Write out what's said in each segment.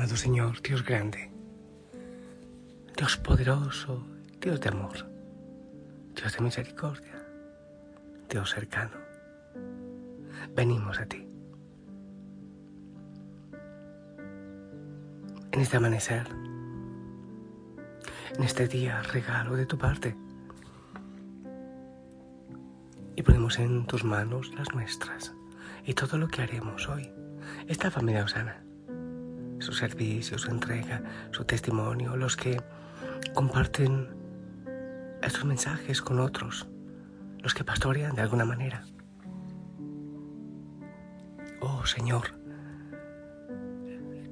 Amado Señor, Dios grande, Dios poderoso, Dios de amor, Dios de misericordia, Dios cercano, venimos a ti. En este amanecer, en este día regalo de tu parte, y ponemos en tus manos las nuestras y todo lo que haremos hoy. Esta familia Osana, su servicio, su entrega, su testimonio, los que comparten estos mensajes con otros, los que pastorean de alguna manera. Oh Señor,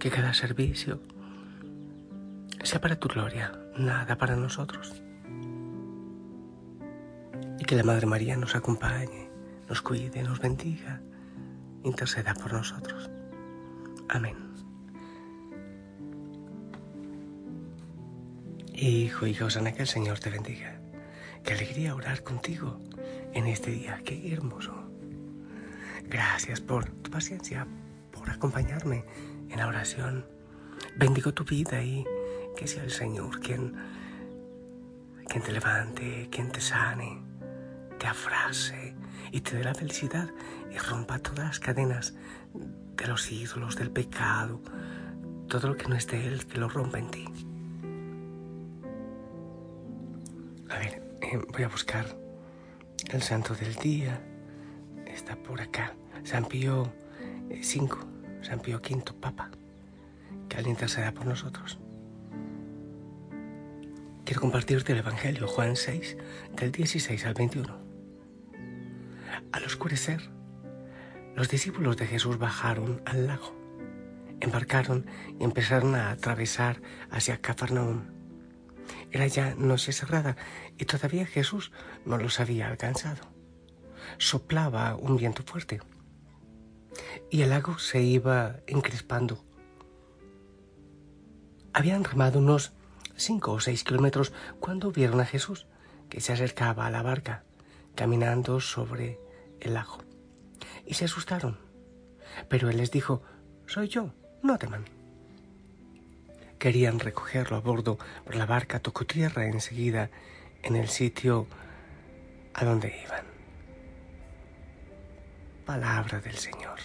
que cada servicio sea para tu gloria, nada para nosotros. Y que la Madre María nos acompañe, nos cuide, nos bendiga, interceda por nosotros. Amén. Hijo y Josana, que el Señor te bendiga. Qué alegría orar contigo en este día, qué hermoso. Gracias por tu paciencia, por acompañarme en la oración. Bendigo tu vida y que sea el Señor quien, quien te levante, quien te sane, te afrase y te dé la felicidad y rompa todas las cadenas de los ídolos, del pecado, todo lo que no es de Él, que lo rompa en ti. Eh, voy a buscar el santo del día. Está por acá. San Pío V, eh, San Pío V, Papa, que al interceda por nosotros. Quiero compartirte el Evangelio, Juan 6, del 16 al 21. Al oscurecer, los discípulos de Jesús bajaron al lago, embarcaron y empezaron a atravesar hacia Cafarnaúm. Era ya noche cerrada y todavía Jesús no los había alcanzado. Soplaba un viento fuerte y el lago se iba encrespando. Habían remado unos cinco o seis kilómetros cuando vieron a Jesús que se acercaba a la barca, caminando sobre el lago. Y se asustaron. Pero él les dijo, soy yo, no teman. Querían recogerlo a bordo, pero la barca tocó tierra enseguida en el sitio a donde iban. Palabra del Señor.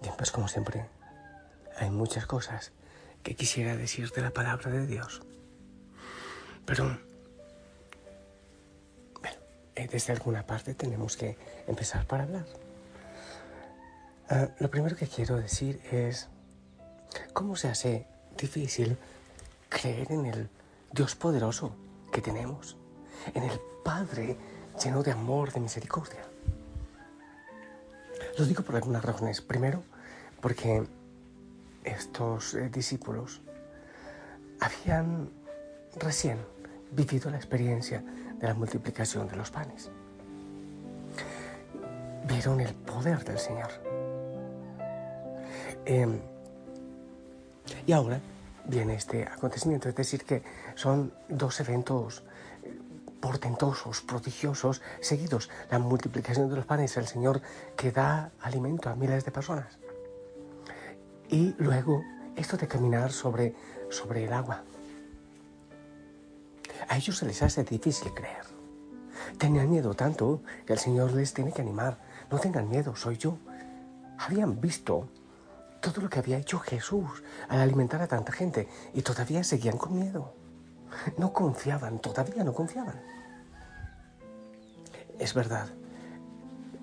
Bien, pues como siempre, hay muchas cosas que quisiera decir de la palabra de Dios. Pero, desde alguna parte tenemos que empezar para hablar. Ah, lo primero que quiero decir es cómo se hace difícil creer en el Dios poderoso que tenemos, en el Padre lleno de amor, de misericordia. Lo digo por algunas razones. Primero, porque estos eh, discípulos habían recién vivido la experiencia de la multiplicación de los panes. Vieron el poder del Señor. Em, y ahora viene este acontecimiento, es decir, que son dos eventos eh, portentosos, prodigiosos, seguidos. La multiplicación de los panes, el Señor que da alimento a miles de personas. Y luego esto de caminar sobre, sobre el agua. A ellos se les hace difícil creer. Tenían miedo tanto que el Señor les tiene que animar. No tengan miedo, soy yo. Habían visto todo lo que había hecho Jesús al alimentar a tanta gente y todavía seguían con miedo. No confiaban, todavía no confiaban. Es verdad.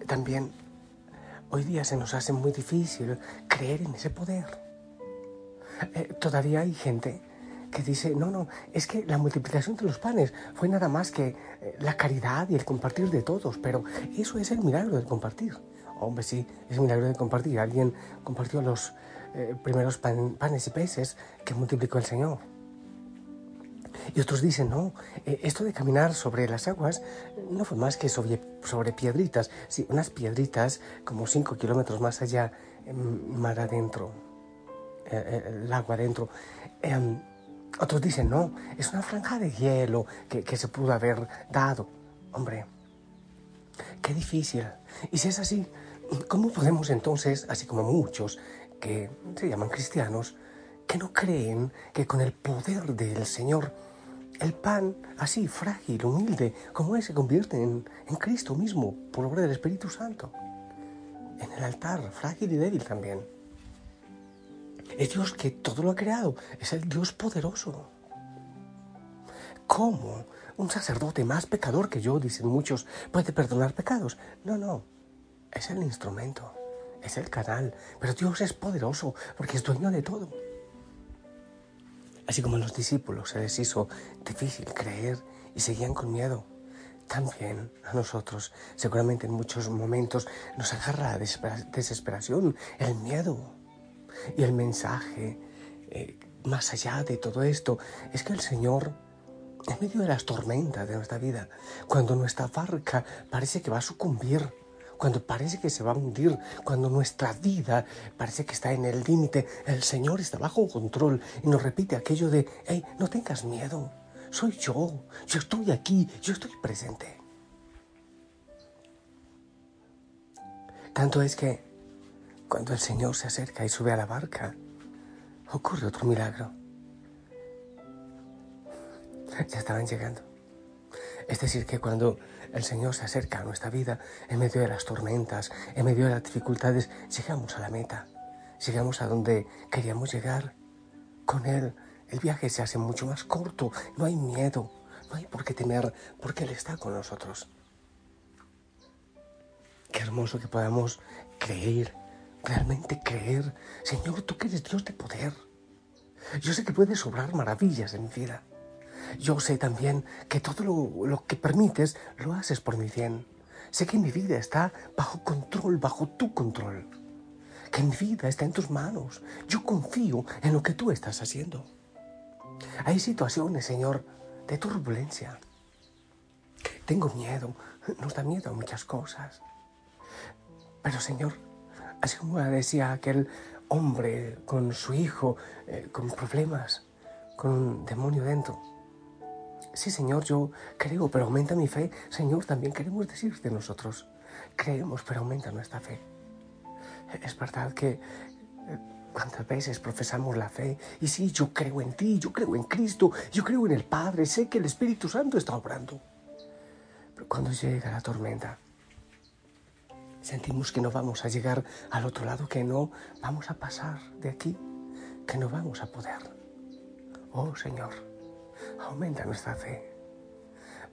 También Hoy día se nos hace muy difícil creer en ese poder. Eh, todavía hay gente que dice, no, no, es que la multiplicación de los panes fue nada más que eh, la caridad y el compartir de todos, pero eso es el milagro del compartir. Hombre, sí, es el milagro de compartir. Alguien compartió los eh, primeros panes y peces que multiplicó el Señor. Y otros dicen, no, eh, esto de caminar sobre las aguas no fue más que sobre, sobre piedritas, sí, unas piedritas como cinco kilómetros más allá, mar adentro, el agua adentro. Otros dicen, no, es una franja de hielo que, que se pudo haber dado. Hombre, Qué difícil. Y si es así, ¿cómo podemos entonces, así como muchos que se llaman cristianos, que no creen que con el poder del Señor, el pan así frágil, humilde, como es, se convierte en, en Cristo mismo por obra del Espíritu Santo? En el altar, frágil y débil también. Es Dios que todo lo ha creado, es el Dios poderoso. ¿Cómo un sacerdote más pecador que yo, dicen muchos, puede perdonar pecados? No, no, es el instrumento, es el canal, pero Dios es poderoso porque es dueño de todo. Así como a los discípulos se les hizo difícil creer y seguían con miedo, también a nosotros seguramente en muchos momentos nos agarra la desesperación, el miedo. Y el mensaje, eh, más allá de todo esto, es que el Señor, en medio de las tormentas de nuestra vida, cuando nuestra barca parece que va a sucumbir, cuando parece que se va a hundir, cuando nuestra vida parece que está en el límite, el Señor está bajo control y nos repite aquello de, hey, no tengas miedo, soy yo, yo estoy aquí, yo estoy presente. Tanto es que cuando el Señor se acerca y sube a la barca, ocurre otro milagro. Ya estaban llegando. Es decir, que cuando el Señor se acerca a nuestra vida, en medio de las tormentas, en medio de las dificultades, llegamos a la meta, llegamos a donde queríamos llegar. Con Él el viaje se hace mucho más corto, no hay miedo, no hay por qué temer, porque Él está con nosotros. Qué hermoso que podamos creer realmente creer, Señor, tú que eres Dios de poder. Yo sé que puedes obrar maravillas en mi vida. Yo sé también que todo lo, que permites lo haces por mi bien. Sé que mi vida está bajo control, bajo tu control. Que mi vida está en tus manos. Yo confío en lo que tú estás haciendo. Hay situaciones, Señor, de turbulencia. Tengo miedo, nos da miedo a muchas cosas. Pero, Señor, Así como decía aquel hombre con su hijo, eh, con problemas, con un demonio dentro. Sí, Señor, yo creo, pero aumenta mi fe. Señor, también queremos decirte nosotros. Creemos, pero aumenta nuestra fe. Es verdad que eh, cuántas veces profesamos la fe y sí, yo creo en ti, yo creo en Cristo, yo creo en el Padre, sé que el Espíritu Santo está obrando. Pero cuando llega la tormenta, Sentimos que no vamos a llegar al otro lado, que no vamos a pasar de aquí, que no vamos a poder. Oh Señor, aumenta nuestra fe,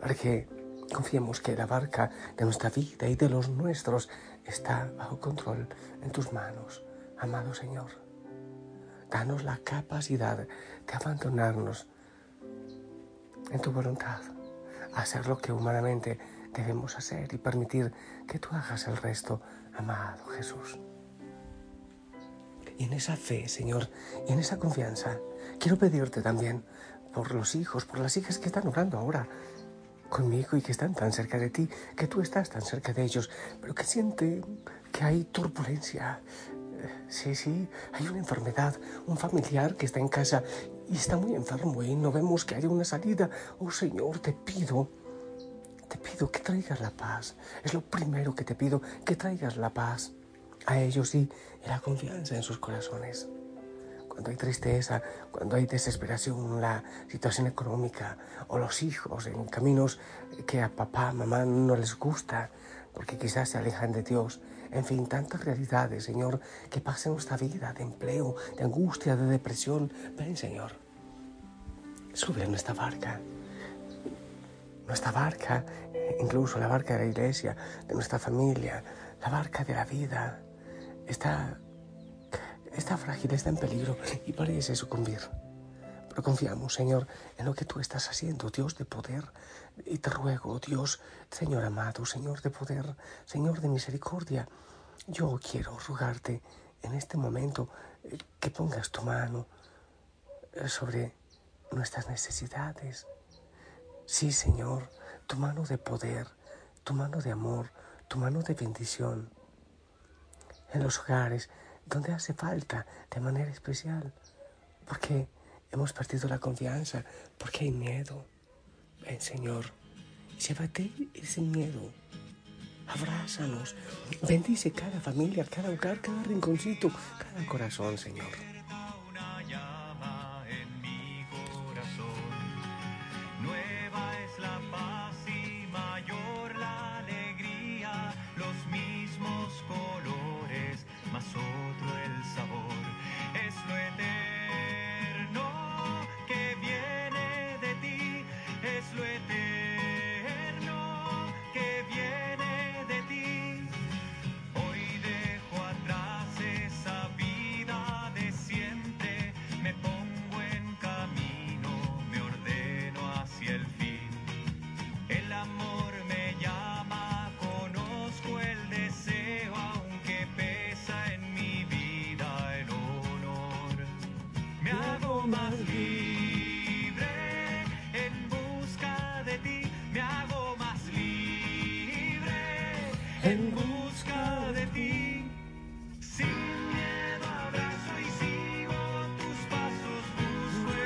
para que confiemos que la barca de nuestra vida y de los nuestros está bajo control en tus manos, amado Señor. Danos la capacidad de abandonarnos en tu voluntad, hacer lo que humanamente debemos hacer y permitir que tú hagas el resto, amado Jesús. Y en esa fe, Señor, y en esa confianza, quiero pedirte también por los hijos, por las hijas que están orando ahora conmigo y que están tan cerca de ti, que tú estás tan cerca de ellos, pero que sienten que hay turbulencia. Sí, sí, hay una enfermedad, un familiar que está en casa y está muy enfermo y no vemos que haya una salida. Oh Señor, te pido pido que traigas la paz. Es lo primero que te pido, que traigas la paz a ellos y la confianza en sus corazones. Cuando hay tristeza, cuando hay desesperación, la situación económica o los hijos en caminos que a papá, mamá no les gusta, porque quizás se alejan de Dios. En fin, tantas realidades, Señor, que pasen nuestra vida de empleo, de angustia, de depresión. Ven, Señor, sube a nuestra barca nuestra barca, incluso la barca de la iglesia, de nuestra familia, la barca de la vida, está, está frágil, está en peligro y parece sucumbir. Pero confiamos, Señor, en lo que tú estás haciendo, Dios de poder. Y te ruego, Dios, Señor amado, Señor de poder, Señor de misericordia, yo quiero rogarte en este momento eh, que pongas tu mano eh, sobre nuestras necesidades Sí, Señor, tu mano de poder, tu mano de amor, tu mano de bendición. En los hogares donde hace falta de manera especial, porque hemos perdido la confianza, porque hay miedo. Ven, Señor, llévate ese miedo abrázanos. Bendice cada familia, cada hogar, cada rinconcito, cada corazón, Señor.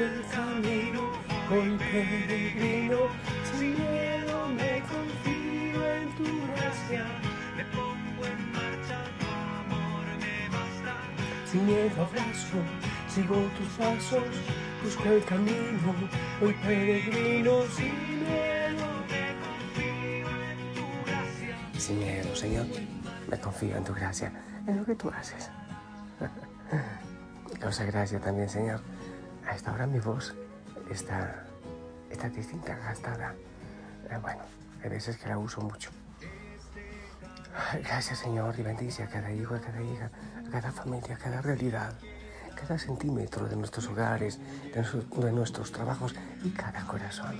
El camino, hoy peregrino. Sin miedo me confío en tu gracia, me pongo en marcha, tu amor me basta. Sin miedo abrazo, sigo tus pasos, busco el camino, hoy peregrino. Sin miedo sin miedo, Señor. Me confío en tu gracia, en lo que tú haces. Causa gracia también, Señor. A esta hora mi voz está, está distinta, gastada. Eh, bueno, hay veces que la uso mucho. Gracias, Señor, y bendice a cada hijo, a cada hija, a cada familia, a cada realidad, cada centímetro de nuestros hogares, de nuestros trabajos y cada corazón.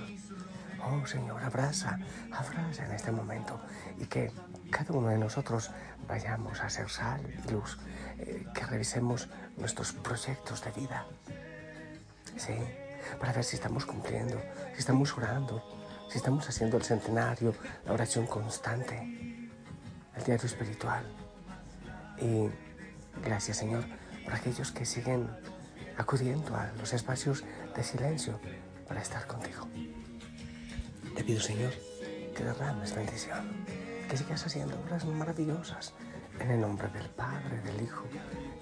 Oh Señor, abraza, abraza en este momento y que cada uno de nosotros vayamos a ser sal y luz, eh, que revisemos nuestros proyectos de vida. Sí, para ver si estamos cumpliendo, si estamos orando, si estamos haciendo el centenario, la oración constante, el diario espiritual. Y gracias Señor por aquellos que siguen acudiendo a los espacios de silencio para estar contigo. Te pido, Señor, que derrames bendición, que sigas haciendo obras maravillosas en el nombre del Padre, del Hijo,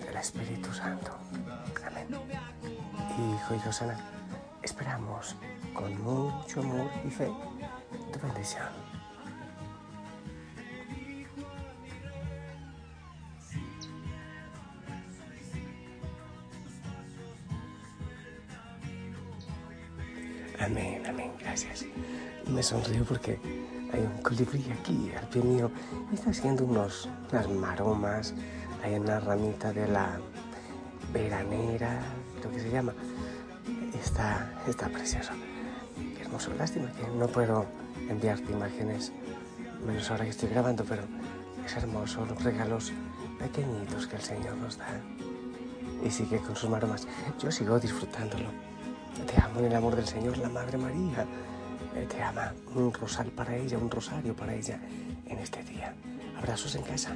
del Espíritu Santo. Amén. Hijo y Rosana, esperamos con mucho amor y fe tu bendición. Amén, amén, gracias. Me sonrío porque hay un colibrí aquí al pie mío y está haciendo unos, unas maromas en la ramita de la veranera, lo que se llama. Está, está precioso. Qué hermoso. Lástima que no puedo enviarte imágenes, menos ahora que estoy grabando, pero es hermoso los regalos pequeñitos que el Señor nos da. Y sigue con sus maromas. Yo sigo disfrutándolo. Te amo en el amor del Señor, la Madre María. Eh, te ama un rosal para ella, un rosario para ella en este día. Abrazos en casa.